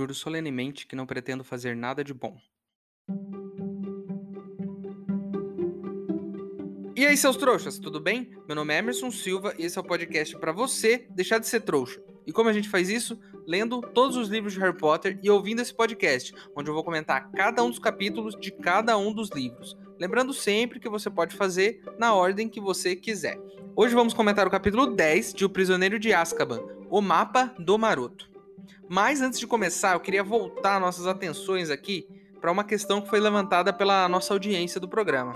Juro solenemente que não pretendo fazer nada de bom. E aí, seus trouxas, tudo bem? Meu nome é Emerson Silva e esse é o podcast para você deixar de ser trouxa. E como a gente faz isso? Lendo todos os livros de Harry Potter e ouvindo esse podcast, onde eu vou comentar cada um dos capítulos de cada um dos livros. Lembrando sempre que você pode fazer na ordem que você quiser. Hoje vamos comentar o capítulo 10 de O Prisioneiro de Azkaban, O Mapa do Maroto. Mas antes de começar, eu queria voltar nossas atenções aqui para uma questão que foi levantada pela nossa audiência do programa.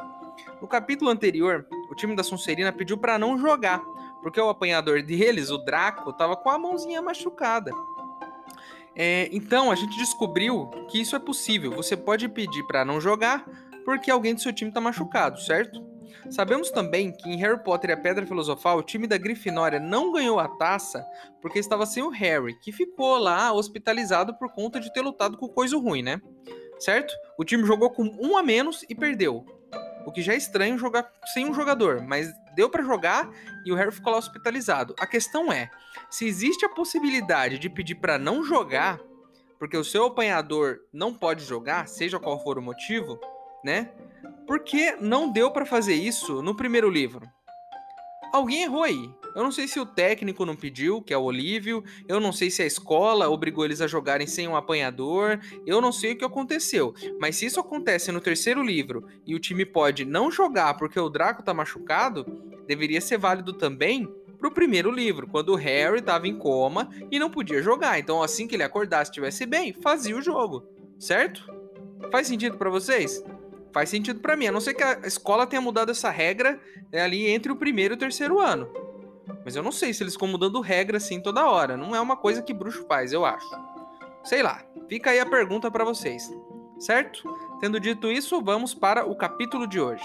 No capítulo anterior, o time da Sonserina pediu para não jogar, porque o apanhador deles, o Draco, estava com a mãozinha machucada. É, então a gente descobriu que isso é possível. Você pode pedir para não jogar porque alguém do seu time está machucado, certo? Sabemos também que em Harry Potter e a Pedra Filosofal, o time da Grifinória não ganhou a taça porque estava sem o Harry, que ficou lá hospitalizado por conta de ter lutado com coisa ruim, né? Certo? O time jogou com um a menos e perdeu. O que já é estranho jogar sem um jogador, mas deu para jogar e o Harry ficou lá hospitalizado. A questão é, se existe a possibilidade de pedir para não jogar, porque o seu apanhador não pode jogar, seja qual for o motivo, né? Por que não deu para fazer isso no primeiro livro? Alguém errou aí. Eu não sei se o técnico não pediu, que é o Olívio, eu não sei se a escola obrigou eles a jogarem sem um apanhador, eu não sei o que aconteceu. Mas se isso acontece no terceiro livro e o time pode não jogar porque o Draco tá machucado, deveria ser válido também pro primeiro livro, quando o Harry tava em coma e não podia jogar. Então, assim que ele acordasse, estivesse bem, fazia o jogo, certo? Faz sentido para vocês? Faz sentido para mim, a não ser que a escola tenha mudado essa regra é, ali entre o primeiro e o terceiro ano. Mas eu não sei se eles ficam mudando regra assim toda hora. Não é uma coisa que bruxo faz, eu acho. Sei lá. Fica aí a pergunta para vocês. Certo? Tendo dito isso, vamos para o capítulo de hoje.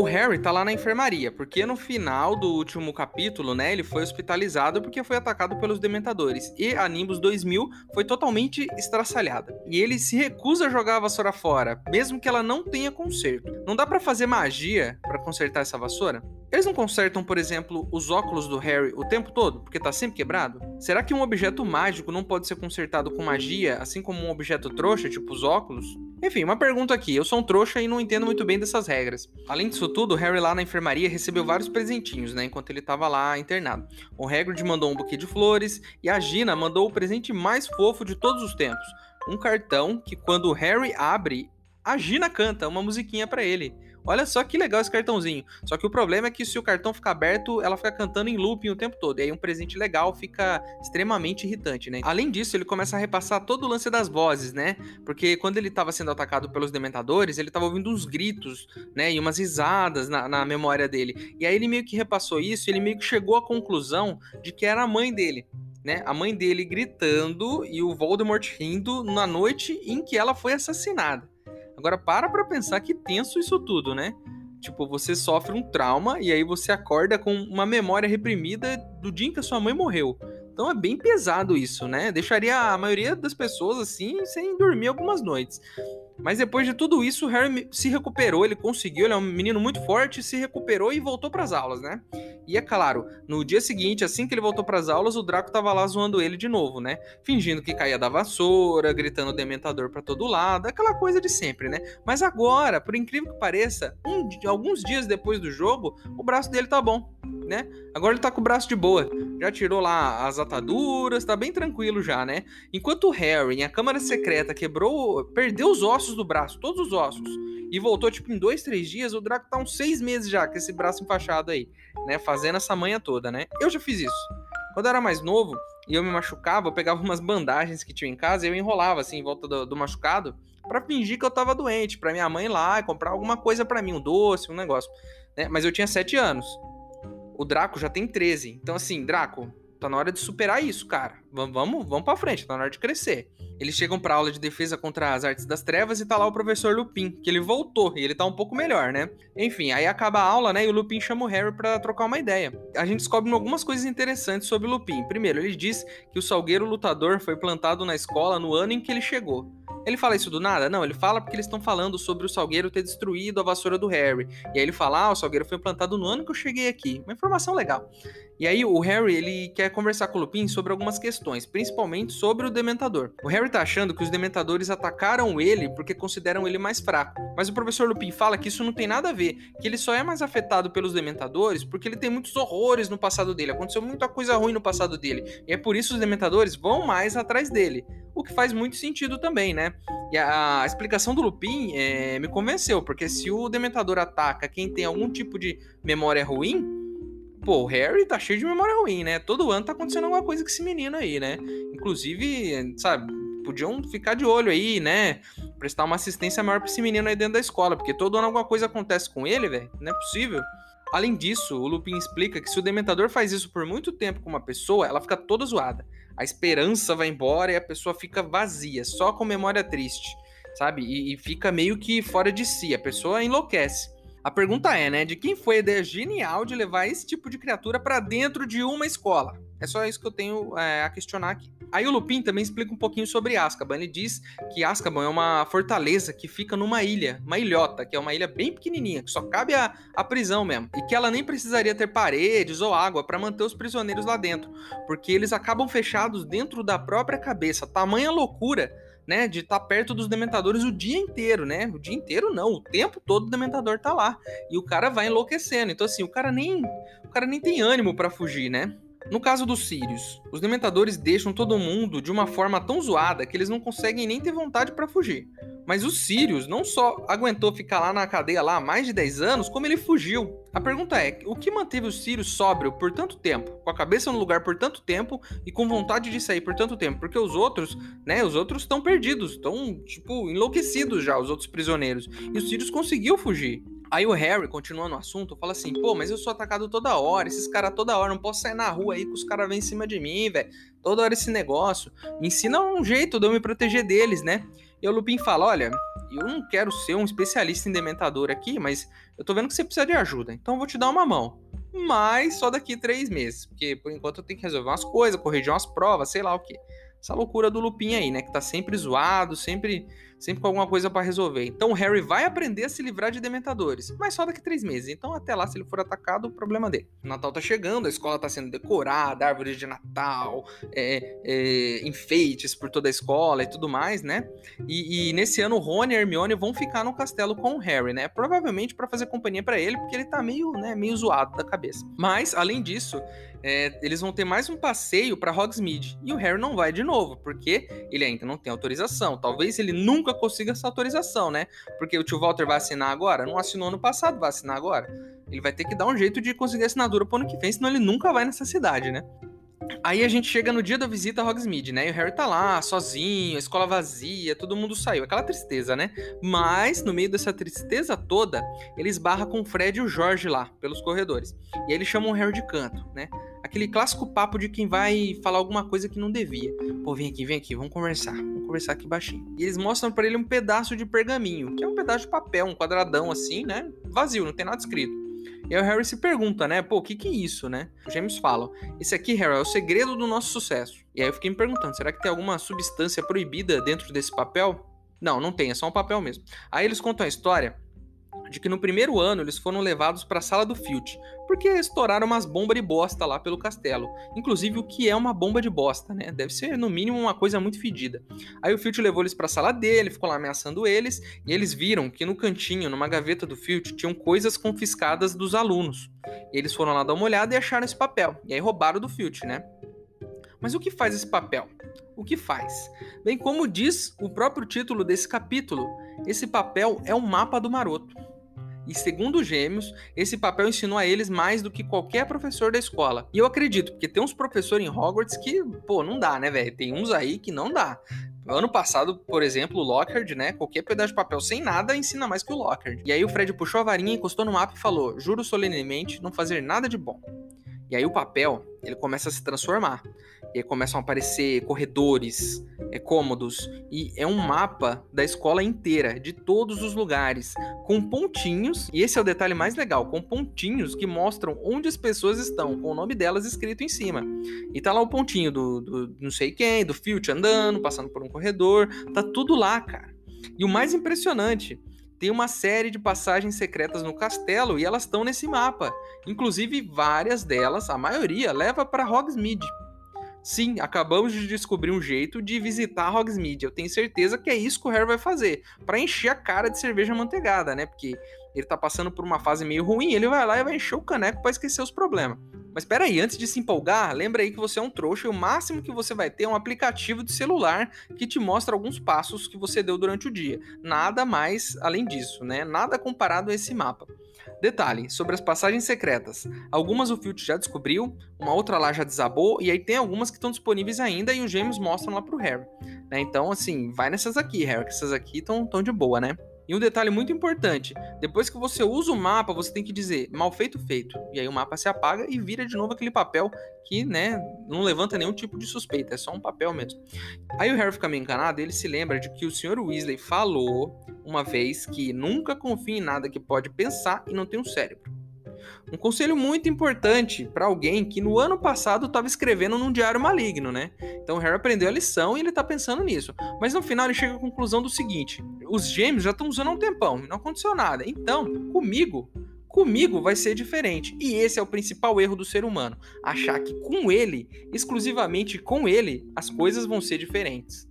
O Harry tá lá na enfermaria, porque no final do último capítulo, né, ele foi hospitalizado porque foi atacado pelos dementadores. E a Nimbus 2000 foi totalmente estraçalhada. E ele se recusa a jogar a vassoura fora, mesmo que ela não tenha conserto. Não dá para fazer magia para consertar essa vassoura? Eles não consertam, por exemplo, os óculos do Harry o tempo todo, porque tá sempre quebrado? Será que um objeto mágico não pode ser consertado com magia, assim como um objeto trouxa, tipo os óculos? Enfim, uma pergunta aqui. Eu sou um trouxa e não entendo muito bem dessas regras. Além disso tudo, Harry lá na enfermaria recebeu vários presentinhos, né, enquanto ele tava lá internado. O Hagrid mandou um buquê de flores e a Gina mandou o presente mais fofo de todos os tempos. Um cartão que quando o Harry abre, a Gina canta uma musiquinha para ele. Olha só que legal esse cartãozinho. Só que o problema é que se o cartão ficar aberto, ela fica cantando em looping o tempo todo. E aí um presente legal fica extremamente irritante, né? Além disso, ele começa a repassar todo o lance das vozes, né? Porque quando ele estava sendo atacado pelos dementadores, ele estava ouvindo uns gritos, né? E umas risadas na, na memória dele. E aí ele meio que repassou isso, ele meio que chegou à conclusão de que era a mãe dele. Né, a mãe dele gritando e o Voldemort rindo na noite em que ela foi assassinada. Agora para pra pensar que tenso isso tudo, né? Tipo, você sofre um trauma e aí você acorda com uma memória reprimida do dia em que a sua mãe morreu. Então é bem pesado isso, né? Deixaria a maioria das pessoas assim sem dormir algumas noites. Mas depois de tudo isso, o Harry se recuperou, ele conseguiu, ele é um menino muito forte, se recuperou e voltou para as aulas, né? E é claro, no dia seguinte, assim que ele voltou para as aulas, o Draco tava lá zoando ele de novo, né? Fingindo que caía da vassoura, gritando dementador para todo lado, aquela coisa de sempre, né? Mas agora, por incrível que pareça, um, alguns dias depois do jogo, o braço dele tá bom, né? Agora ele tá com o braço de boa. Já tirou lá as ataduras, tá bem tranquilo já, né? Enquanto o Harry, a câmara secreta, quebrou, perdeu os ossos do braço, todos os ossos, e voltou tipo em dois, três dias, o Draco tá uns seis meses já com esse braço enfaixado aí, né? Fazendo essa manha toda, né? Eu já fiz isso. Quando eu era mais novo e eu me machucava, eu pegava umas bandagens que tinha em casa e eu enrolava assim em volta do, do machucado para fingir que eu tava doente, para minha mãe ir lá comprar alguma coisa para mim, um doce, um negócio. Né? Mas eu tinha 7 anos. O Draco já tem 13. Então, assim, Draco, tá na hora de superar isso, cara. Vamos, vamos, vamos pra frente, tá na hora de crescer. Eles chegam pra aula de defesa contra as artes das trevas e tá lá o professor Lupin, que ele voltou e ele tá um pouco melhor, né? Enfim, aí acaba a aula, né? E o Lupin chama o Harry para trocar uma ideia. A gente descobre algumas coisas interessantes sobre o Lupin. Primeiro, ele diz que o salgueiro lutador foi plantado na escola no ano em que ele chegou. Ele fala isso do nada? Não, ele fala porque eles estão falando sobre o Salgueiro ter destruído a vassoura do Harry. E aí ele fala: ah, o Salgueiro foi plantado no ano que eu cheguei aqui. Uma informação legal. E aí o Harry, ele quer conversar com o Lupin sobre algumas questões, principalmente sobre o Dementador. O Harry tá achando que os Dementadores atacaram ele porque consideram ele mais fraco. Mas o professor Lupin fala que isso não tem nada a ver, que ele só é mais afetado pelos Dementadores porque ele tem muitos horrores no passado dele, aconteceu muita coisa ruim no passado dele. E é por isso os Dementadores vão mais atrás dele o que faz muito sentido também, né? E a, a explicação do Lupin é, me convenceu, porque se o Dementador ataca quem tem algum tipo de memória ruim, pô, o Harry tá cheio de memória ruim, né? Todo ano tá acontecendo alguma coisa com esse menino aí, né? Inclusive, sabe, podiam ficar de olho aí, né? Prestar uma assistência maior pra esse menino aí dentro da escola, porque todo ano alguma coisa acontece com ele, velho. Não é possível. Além disso, o Lupin explica que se o Dementador faz isso por muito tempo com uma pessoa, ela fica toda zoada a esperança vai embora e a pessoa fica vazia, só com memória triste, sabe? E, e fica meio que fora de si, a pessoa enlouquece. A pergunta é, né, de quem foi a ideia genial de levar esse tipo de criatura para dentro de uma escola? É só isso que eu tenho é, a questionar aqui. Aí o Lupin também explica um pouquinho sobre Azkaban. Ele diz que Azkaban é uma fortaleza que fica numa ilha, uma ilhota, que é uma ilha bem pequenininha, que só cabe a, a prisão mesmo. E que ela nem precisaria ter paredes ou água para manter os prisioneiros lá dentro, porque eles acabam fechados dentro da própria cabeça. Tamanha loucura né, de estar tá perto dos dementadores o dia inteiro, né? O dia inteiro não, o tempo todo o dementador tá lá. E o cara vai enlouquecendo. Então assim, o cara nem o cara nem tem ânimo para fugir, né? No caso dos Sirius, os Dementadores deixam todo mundo de uma forma tão zoada que eles não conseguem nem ter vontade para fugir. Mas o Sirius não só aguentou ficar lá na cadeia lá há mais de 10 anos, como ele fugiu. A pergunta é, o que manteve o Sirius sóbrio por tanto tempo, com a cabeça no lugar por tanto tempo e com vontade de sair por tanto tempo? Porque os outros, né, os outros estão perdidos, estão, tipo, enlouquecidos já, os outros prisioneiros. E o Sirius conseguiu fugir. Aí o Harry, continuando o assunto, fala assim: pô, mas eu sou atacado toda hora, esses caras toda hora, não posso sair na rua aí que os caras vêm em cima de mim, velho. Toda hora esse negócio. Me ensina um jeito de eu me proteger deles, né? E o Lupin fala: olha, eu não quero ser um especialista em dementador aqui, mas eu tô vendo que você precisa de ajuda, então eu vou te dar uma mão. Mas só daqui três meses, porque por enquanto eu tenho que resolver umas coisas, corrigir umas provas, sei lá o que essa loucura do Lupin aí, né? Que tá sempre zoado, sempre, sempre com alguma coisa para resolver. Então o Harry vai aprender a se livrar de dementadores, mas só daqui três meses. Então até lá, se ele for atacado, o problema dele. O Natal tá chegando, a escola tá sendo decorada, árvores de Natal, é, é, enfeites por toda a escola e tudo mais, né? E, e, nesse ano, o Rony e Hermione vão ficar no castelo com o Harry, né? Provavelmente para fazer companhia para ele, porque ele tá meio, né, meio zoado da cabeça. Mas, além disso, é, eles vão ter mais um passeio para Hogsmeade. E o Harry não vai de novo, porque ele ainda não tem autorização. Talvez ele nunca consiga essa autorização, né? Porque o tio Walter vai assinar agora? Não assinou ano passado, vai assinar agora? Ele vai ter que dar um jeito de conseguir assinatura pro ano que vem, senão ele nunca vai nessa cidade, né? Aí a gente chega no dia da visita a Hogsmeade, né? E o Harry tá lá, sozinho, a escola vazia, todo mundo saiu. Aquela tristeza, né? Mas, no meio dessa tristeza toda, ele esbarra com o Fred e o Jorge lá, pelos corredores. E aí eles chamam o Harry de canto, né? Aquele clássico papo de quem vai falar alguma coisa que não devia. Pô, vem aqui, vem aqui, vamos conversar. Vamos conversar aqui baixinho. E eles mostram para ele um pedaço de pergaminho, que é um pedaço de papel, um quadradão assim, né? Vazio, não tem nada escrito. E aí o Harry se pergunta, né? Pô, o que que é isso, né? Os gêmeos falam: Esse aqui, Harry, é o segredo do nosso sucesso. E aí eu fiquei me perguntando: será que tem alguma substância proibida dentro desse papel? Não, não tem, é só um papel mesmo. Aí eles contam a história de que no primeiro ano eles foram levados para a sala do Filch, porque estouraram umas bombas de bosta lá pelo castelo. Inclusive, o que é uma bomba de bosta, né? Deve ser, no mínimo, uma coisa muito fedida. Aí o Filch levou eles para a sala dele, ficou lá ameaçando eles, e eles viram que no cantinho, numa gaveta do Filch, tinham coisas confiscadas dos alunos. Eles foram lá dar uma olhada e acharam esse papel. E aí roubaram do Filch, né? Mas o que faz esse papel? O que faz? Bem, como diz o próprio título desse capítulo, esse papel é um mapa do maroto. E segundo os gêmeos, esse papel ensinou a eles mais do que qualquer professor da escola. E eu acredito, porque tem uns professores em Hogwarts que, pô, não dá, né, velho? Tem uns aí que não dá. Ano passado, por exemplo, o Lockhart, né? Qualquer pedaço de papel sem nada ensina mais que o Lockhart. E aí o Fred puxou a varinha, encostou no mapa e falou: Juro solenemente não fazer nada de bom. E aí o papel, ele começa a se transformar. E aí começam a aparecer corredores, é, cômodos. E é um mapa da escola inteira, de todos os lugares, com pontinhos. E esse é o detalhe mais legal: com pontinhos que mostram onde as pessoas estão, com o nome delas escrito em cima. E tá lá o pontinho do, do não sei quem, do Filch andando, passando por um corredor. Tá tudo lá, cara. E o mais impressionante tem uma série de passagens secretas no castelo e elas estão nesse mapa. Inclusive, várias delas, a maioria, leva para Hogsmeade. Sim, acabamos de descobrir um jeito de visitar Hogsmeade. Eu tenho certeza que é isso que o Harry vai fazer, para encher a cara de cerveja manteigada, né? Porque ele tá passando por uma fase meio ruim, ele vai lá e vai encher o caneco para esquecer os problemas. Mas espera aí, antes de se empolgar, lembra aí que você é um trouxa e o máximo que você vai ter é um aplicativo de celular que te mostra alguns passos que você deu durante o dia. Nada mais além disso, né? Nada comparado a esse mapa. Detalhe, sobre as passagens secretas. Algumas o Filch já descobriu, uma outra lá já desabou, e aí tem algumas que estão disponíveis ainda e os gêmeos mostram lá pro Harry. Né? Então, assim, vai nessas aqui, Harry, que essas aqui estão de boa, né? E um detalhe muito importante: depois que você usa o mapa, você tem que dizer mal feito, feito. E aí o mapa se apaga e vira de novo aquele papel que, né, não levanta nenhum tipo de suspeita, é só um papel mesmo. Aí o Harry fica meio encanado ele se lembra de que o Sr. Weasley falou uma vez que nunca confie em nada que pode pensar e não tem um cérebro. Um conselho muito importante para alguém que no ano passado estava escrevendo num diário maligno, né? Então o Harry aprendeu a lição e ele tá pensando nisso. Mas no final ele chega à conclusão do seguinte: os gêmeos já estão usando há um tempão não aconteceu nada. Então, comigo, comigo vai ser diferente. E esse é o principal erro do ser humano: achar que com ele, exclusivamente com ele, as coisas vão ser diferentes.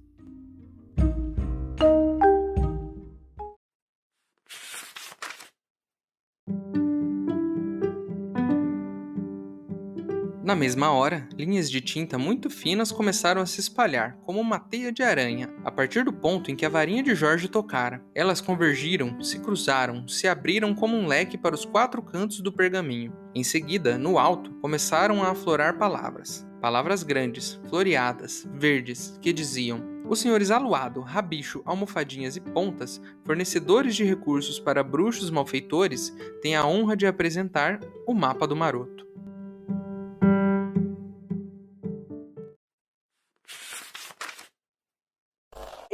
Na mesma hora, linhas de tinta muito finas começaram a se espalhar, como uma teia de aranha, a partir do ponto em que a varinha de Jorge tocara. Elas convergiram, se cruzaram, se abriram como um leque para os quatro cantos do pergaminho. Em seguida, no alto, começaram a aflorar palavras. Palavras grandes, floreadas, verdes, que diziam: os senhores Aluado, Rabicho, Almofadinhas e Pontas, fornecedores de recursos para bruxos malfeitores, têm a honra de apresentar o mapa do maroto.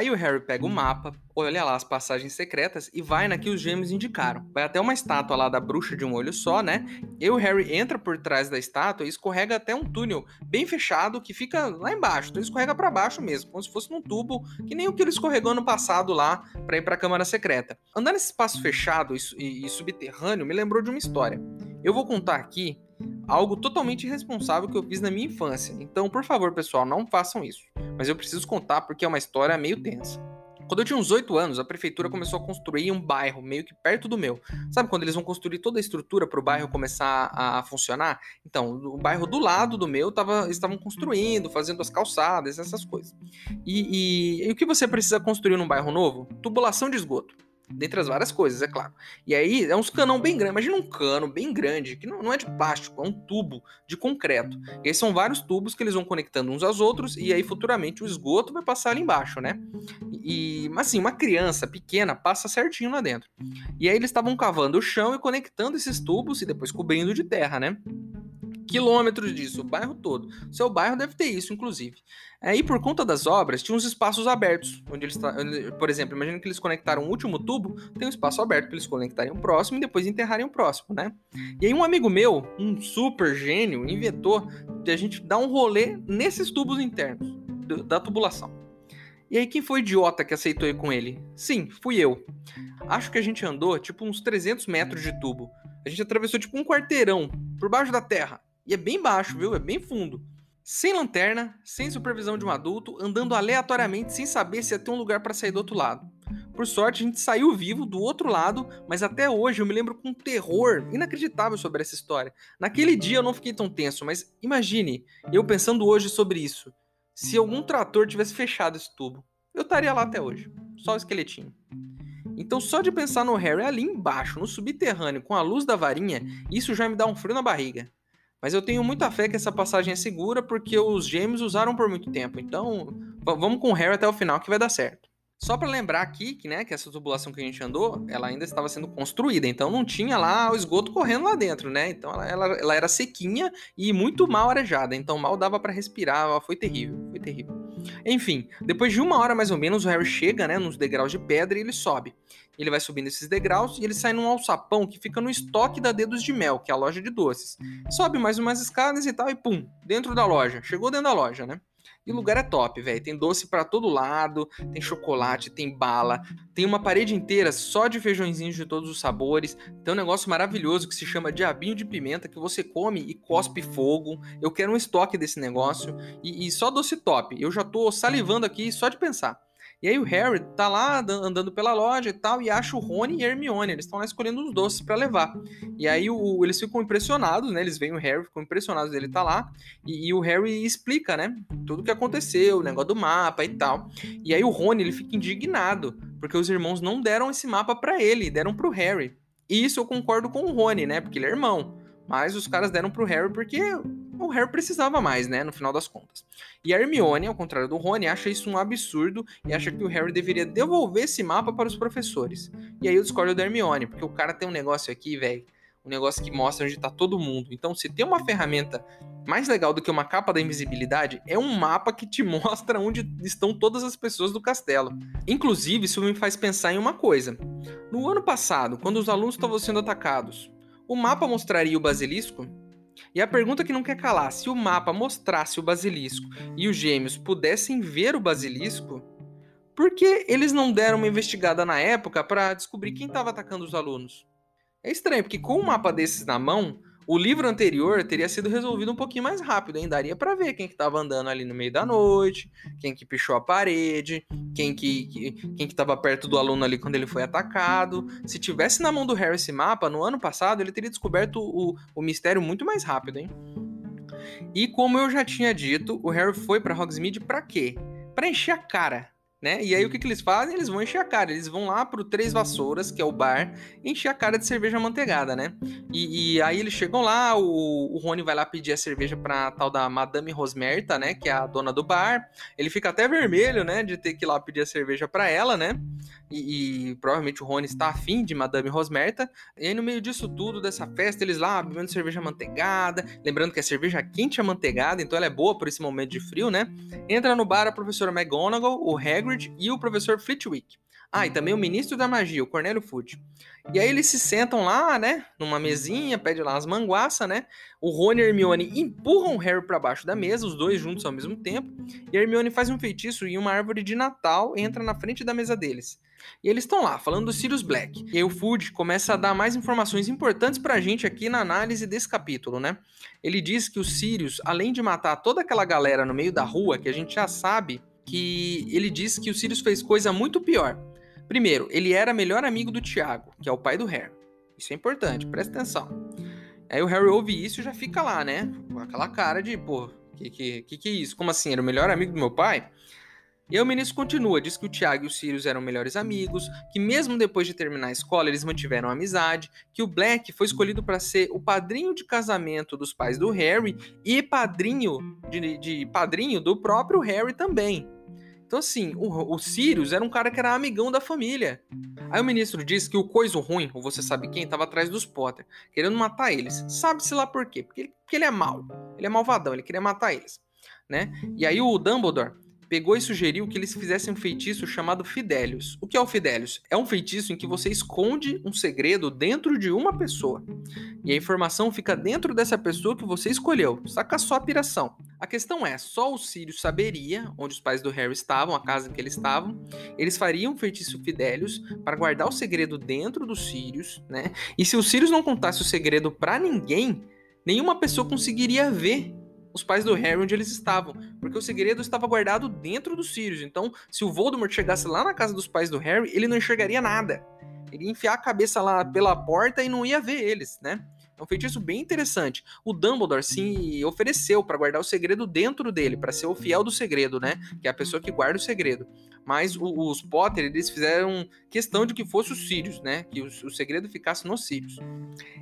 Aí o Harry pega o mapa, olha lá as passagens secretas e vai na que os gêmeos indicaram. Vai até uma estátua lá da bruxa de um olho só, né? E o Harry entra por trás da estátua e escorrega até um túnel bem fechado que fica lá embaixo. Então escorrega para baixo mesmo, como se fosse num tubo, que nem o que ele escorregou no passado lá para ir para a câmara secreta. Andar nesse espaço fechado e, e subterrâneo me lembrou de uma história. Eu vou contar aqui algo totalmente irresponsável que eu fiz na minha infância. Então, por favor, pessoal, não façam isso. Mas eu preciso contar porque é uma história meio tensa. Quando eu tinha uns 8 anos, a prefeitura começou a construir um bairro meio que perto do meu. Sabe quando eles vão construir toda a estrutura para o bairro começar a funcionar? Então, o bairro do lado do meu tava, estavam construindo, fazendo as calçadas, essas coisas. E, e, e o que você precisa construir num bairro novo? Tubulação de esgoto. Dentre as várias coisas, é claro. E aí é uns canão bem grande. Imagina um cano bem grande, que não, é de plástico, é um tubo de concreto. E aí são vários tubos que eles vão conectando uns aos outros, e aí futuramente o esgoto vai passar ali embaixo, né? E, assim, uma criança pequena passa certinho lá dentro. E aí eles estavam cavando o chão e conectando esses tubos e depois cobrindo de terra, né? Quilômetros disso, o bairro todo. Seu bairro deve ter isso, inclusive. É, e por conta das obras, tinha uns espaços abertos, onde eles, por exemplo, imagina que eles conectaram o último tubo, tem um espaço aberto para eles conectarem o próximo e depois enterrarem o próximo, né? E aí um amigo meu, um super gênio, inventou de a gente dar um rolê nesses tubos internos da tubulação. E aí quem foi idiota que aceitou ir com ele? Sim, fui eu. Acho que a gente andou tipo uns 300 metros de tubo. A gente atravessou tipo um quarteirão por baixo da terra. E é bem baixo, viu? É bem fundo. Sem lanterna, sem supervisão de um adulto, andando aleatoriamente sem saber se ia ter um lugar para sair do outro lado. Por sorte, a gente saiu vivo do outro lado, mas até hoje eu me lembro com um terror inacreditável sobre essa história. Naquele dia eu não fiquei tão tenso, mas imagine eu pensando hoje sobre isso. Se algum trator tivesse fechado esse tubo, eu estaria lá até hoje, só o esqueletinho. Então, só de pensar no Harry ali embaixo, no subterrâneo, com a luz da varinha, isso já me dá um frio na barriga. Mas eu tenho muita fé que essa passagem é segura porque os gêmeos usaram por muito tempo. Então, vamos com o Harry até o final que vai dar certo. Só para lembrar aqui que, né, que essa tubulação que a gente andou, ela ainda estava sendo construída, então não tinha lá o esgoto correndo lá dentro, né? Então ela, ela, ela era sequinha e muito mal arejada, então mal dava para respirar, foi terrível, foi terrível. Enfim, depois de uma hora mais ou menos, o Harry chega, né, nos degraus de pedra e ele sobe. Ele vai subindo esses degraus e ele sai num alçapão que fica no estoque da Dedos de Mel, que é a loja de doces. Sobe mais umas escadas e tal e pum, dentro da loja. Chegou dentro da loja, né? E o lugar é top, velho. Tem doce para todo lado, tem chocolate, tem bala, tem uma parede inteira só de feijõezinhos de todos os sabores. Tem um negócio maravilhoso que se chama diabinho de pimenta que você come e cospe fogo. Eu quero um estoque desse negócio e, e só doce top. Eu já tô salivando aqui só de pensar. E aí o Harry tá lá andando pela loja e tal, e acha o Rony e a Hermione. Eles estão lá escolhendo os doces para levar. E aí o, eles ficam impressionados, né? Eles veem o Harry, ficam impressionados dele tá lá. E, e, o Harry explica, né? Tudo o que aconteceu, o negócio do mapa e tal. E aí o Rony, ele fica indignado, porque os irmãos não deram esse mapa para ele, deram pro Harry. E isso eu concordo com o Rony, né? Porque ele é irmão. Mas os caras deram pro Harry porque o Harry precisava mais, né? No final das contas. E a Hermione, ao contrário do Rony, acha isso um absurdo e acha que o Harry deveria devolver esse mapa para os professores. E aí eu discordo da Hermione, porque o cara tem um negócio aqui, velho. Um negócio que mostra onde tá todo mundo. Então, se tem uma ferramenta mais legal do que uma capa da invisibilidade, é um mapa que te mostra onde estão todas as pessoas do castelo. Inclusive, isso me faz pensar em uma coisa. No ano passado, quando os alunos estavam sendo atacados, o mapa mostraria o basilisco? E a pergunta que não quer calar: se o mapa mostrasse o basilisco e os gêmeos pudessem ver o basilisco, por que eles não deram uma investigada na época para descobrir quem estava atacando os alunos? É estranho, porque com um mapa desses na mão, o livro anterior teria sido resolvido um pouquinho mais rápido, hein? Daria para ver quem que tava andando ali no meio da noite, quem que pichou a parede, quem que, que quem que tava perto do aluno ali quando ele foi atacado. Se tivesse na mão do Harry esse mapa, no ano passado, ele teria descoberto o, o mistério muito mais rápido, hein? E como eu já tinha dito, o Harry foi para Hogsmeade para quê? Para encher a cara né? E aí o que, que eles fazem? Eles vão encher a cara. Eles vão lá pro Três Vassouras, que é o bar, encher a cara de cerveja manteigada, né? E, e aí eles chegam lá, o, o Rony vai lá pedir a cerveja pra tal da Madame Rosmerta, né? Que é a dona do bar. Ele fica até vermelho, né? De ter que ir lá pedir a cerveja pra ela, né? E, e, provavelmente o Rony está afim de Madame Rosmerta. E aí, no meio disso tudo, dessa festa, eles lá bebendo cerveja manteigada. Lembrando que a cerveja quente é manteigada, então ela é boa por esse momento de frio, né? Entra no bar a professora McGonagall, o Hagrid e o professor Flitwick. Ah, e também o ministro da magia, o Cornélio Fudge. E aí eles se sentam lá, né, numa mesinha, pede lá as manguaças, né? O Rony e Hermione empurram o Harry para baixo da mesa, os dois juntos ao mesmo tempo. E a Hermione faz um feitiço e uma árvore de Natal entra na frente da mesa deles. E eles estão lá, falando do Sirius Black. E aí o Fudge começa a dar mais informações importantes pra gente aqui na análise desse capítulo, né? Ele diz que o Sirius, além de matar toda aquela galera no meio da rua, que a gente já sabe que ele diz que o Sirius fez coisa muito pior. Primeiro, ele era melhor amigo do Tiago, que é o pai do Harry. Isso é importante, presta atenção. Aí o Harry ouve isso e já fica lá, né? Com aquela cara de, pô, que, que, que que é isso? Como assim? Era o melhor amigo do meu pai? E o ministro continua, diz que o Tiago e o Sirius eram melhores amigos, que mesmo depois de terminar a escola eles mantiveram amizade, que o Black foi escolhido para ser o padrinho de casamento dos pais do Harry e padrinho de, de padrinho do próprio Harry também. Então, assim, o, o Sirius era um cara que era amigão da família. Aí o ministro disse que o Coiso Ruim, ou você sabe quem, estava atrás dos Potter, querendo matar eles. Sabe-se lá por quê? Porque ele, porque ele é mau. Ele é malvadão, ele queria matar eles. Né? E aí o Dumbledore pegou e sugeriu que eles fizessem um feitiço chamado Fidelius. O que é o Fidelius? É um feitiço em que você esconde um segredo dentro de uma pessoa. E a informação fica dentro dessa pessoa que você escolheu. Saca só a piração. A questão é, só o Sirius saberia onde os pais do Harry estavam, a casa em que eles estavam. Eles fariam um feitiço Fidelius para guardar o segredo dentro do Sirius, né? E se o Sirius não contasse o segredo para ninguém, nenhuma pessoa conseguiria ver os pais do Harry onde eles estavam, porque o segredo estava guardado dentro dos Sirius. Então, se o Voldemort chegasse lá na casa dos pais do Harry, ele não enxergaria nada. Ele ia enfiar a cabeça lá pela porta e não ia ver eles, né? É um feitiço bem interessante. O Dumbledore se ofereceu para guardar o segredo dentro dele, para ser o fiel do segredo, né? Que é a pessoa que guarda o segredo. Mas o, os Potter, eles fizeram questão de que fosse os Sirius, né? Que o, o segredo ficasse nos Sirius.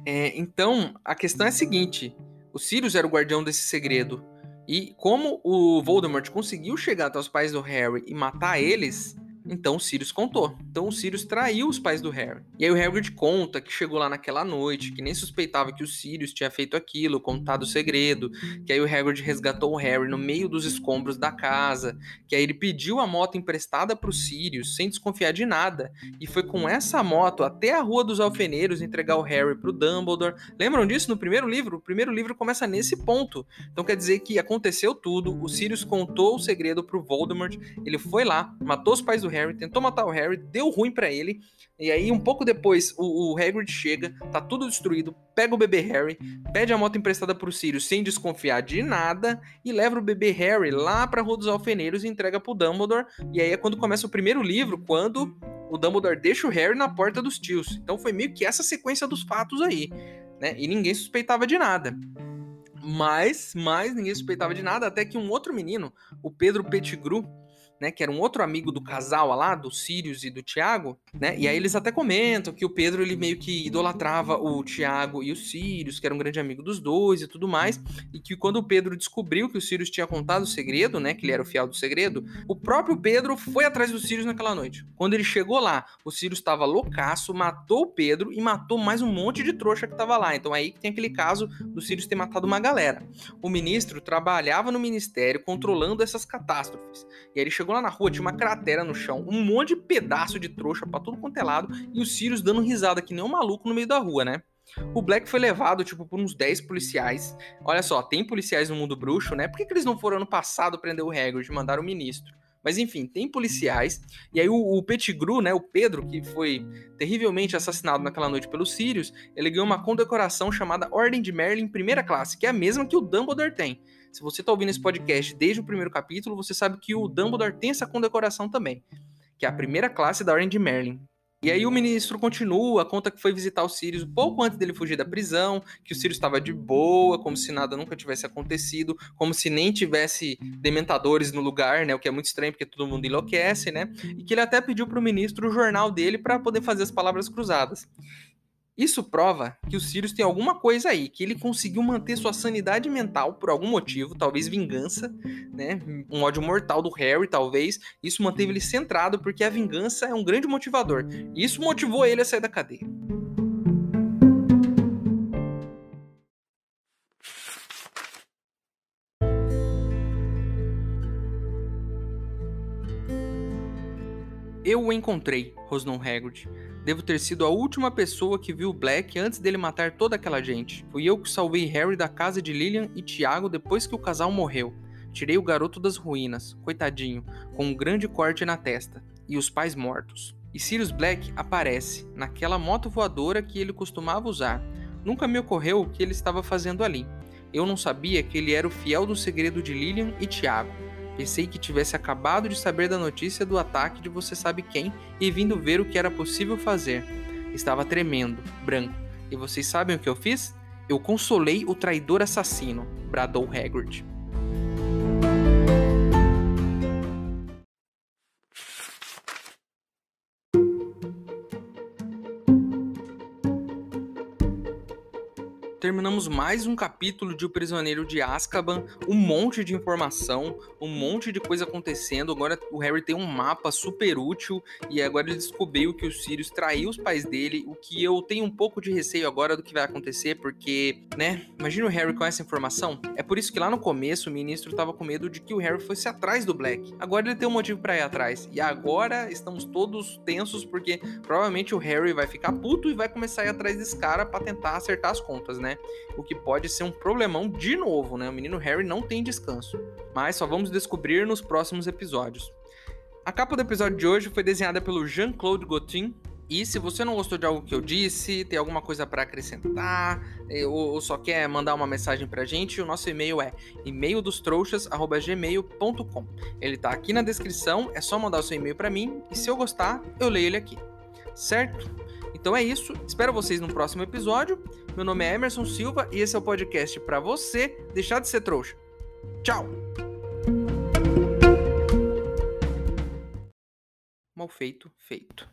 É, então, a questão é a seguinte: o Sirius era o guardião desse segredo. E como o Voldemort conseguiu chegar até os pais do Harry e matar eles, então o Sirius contou. Então o Sirius traiu os pais do Harry. E aí o Hagrid conta que chegou lá naquela noite, que nem suspeitava que o Sirius tinha feito aquilo, contado o segredo, que aí o Hagrid resgatou o Harry no meio dos escombros da casa, que aí ele pediu a moto emprestada pro Sirius sem desconfiar de nada, e foi com essa moto até a Rua dos Alfeneiros entregar o Harry pro Dumbledore. Lembram disso no primeiro livro? O primeiro livro começa nesse ponto. Então quer dizer que aconteceu tudo, o Sirius contou o segredo pro Voldemort, ele foi lá, matou os pais do Harry Harry, tentou matar o Harry, deu ruim para ele. E aí, um pouco depois, o, o Hagrid chega, tá tudo destruído, pega o bebê Harry, pede a moto emprestada pro Sirius sem desconfiar de nada e leva o bebê Harry lá pra Rua dos Alfeneiros e entrega pro Dumbledore. E aí é quando começa o primeiro livro, quando o Dumbledore deixa o Harry na porta dos tios. Então foi meio que essa sequência dos fatos aí, né? E ninguém suspeitava de nada. Mas, mas ninguém suspeitava de nada, até que um outro menino, o Pedro Pettigrew, né, que era um outro amigo do casal lá, do Sirius e do Tiago, né? E aí eles até comentam que o Pedro ele meio que idolatrava o Tiago e o Sirius, que era um grande amigo dos dois e tudo mais, e que quando o Pedro descobriu que o Sirius tinha contado o segredo, né, que ele era o fiel do segredo, o próprio Pedro foi atrás do Sirius naquela noite. Quando ele chegou lá, o Sirius estava loucaço, matou o Pedro e matou mais um monte de trouxa que tava lá. Então é aí que tem aquele caso do Sirius ter matado uma galera. O ministro trabalhava no ministério controlando essas catástrofes. E aí ele chegou chegou lá na rua, tinha uma cratera no chão, um monte de pedaço de trouxa pra tudo quanto é lado, e o Sirius dando risada que nem um maluco no meio da rua, né? O Black foi levado, tipo, por uns 10 policiais. Olha só, tem policiais no mundo bruxo, né? Por que, que eles não foram ano passado prender o Hagrid mandaram o ministro? Mas enfim, tem policiais. E aí o, o Pettigrew, né, o Pedro, que foi terrivelmente assassinado naquela noite pelos Sirius, ele ganhou uma condecoração chamada Ordem de Merlin primeira classe, que é a mesma que o Dumbledore tem. Se você está ouvindo esse podcast desde o primeiro capítulo, você sabe que o Dumbledore tem essa condecoração também, que é a primeira classe da Ordem de Merlin. E aí o ministro continua, conta que foi visitar o Sirius pouco antes dele fugir da prisão, que o Sirius estava de boa, como se nada nunca tivesse acontecido, como se nem tivesse dementadores no lugar, né? O que é muito estranho porque todo mundo enlouquece, né? E que ele até pediu para o ministro o jornal dele para poder fazer as palavras cruzadas. Isso prova que o Sirius tem alguma coisa aí, que ele conseguiu manter sua sanidade mental por algum motivo, talvez vingança, né? Um ódio mortal do Harry, talvez. Isso manteve ele centrado porque a vingança é um grande motivador. Isso motivou ele a sair da cadeia. Eu o encontrei, rosnou Hagrid. Devo ter sido a última pessoa que viu Black antes dele matar toda aquela gente. Fui eu que salvei Harry da casa de Lillian e Tiago depois que o casal morreu. Tirei o garoto das ruínas, coitadinho, com um grande corte na testa, e os pais mortos. E Sirius Black aparece, naquela moto voadora que ele costumava usar. Nunca me ocorreu o que ele estava fazendo ali. Eu não sabia que ele era o fiel do segredo de Lillian e Tiago. Pensei que tivesse acabado de saber da notícia do ataque de você sabe quem e vindo ver o que era possível fazer. Estava tremendo, branco. E vocês sabem o que eu fiz? Eu consolei o traidor assassino, bradou Hagrid. Terminamos mais um capítulo de O Prisioneiro de Azkaban, um monte de informação, um monte de coisa acontecendo. Agora o Harry tem um mapa super útil e agora ele descobriu que o Sirius traiu os pais dele, o que eu tenho um pouco de receio agora do que vai acontecer, porque, né, imagina o Harry com essa informação. É por isso que lá no começo o ministro estava com medo de que o Harry fosse atrás do Black. Agora ele tem um motivo para ir atrás. E agora estamos todos tensos porque provavelmente o Harry vai ficar puto e vai começar a ir atrás desse cara para tentar acertar as contas, né? O que pode ser um problemão de novo, né? O menino Harry não tem descanso. Mas só vamos descobrir nos próximos episódios. A capa do episódio de hoje foi desenhada pelo Jean-Claude Gaultin, E se você não gostou de algo que eu disse, tem alguma coisa para acrescentar, eh, ou, só quer mandar uma mensagem pra gente, o nosso e-mail é e-maildostrouxas@gmail.com. Ele tá aqui na descrição, é só mandar o seu e-mail para mim e se eu gostar, eu leio ele aqui. Certo? Então é isso, espero vocês no próximo episódio. Meu nome é Emerson Silva e esse é o podcast para você deixar de ser trouxa. Tchau. Mal feito, feito.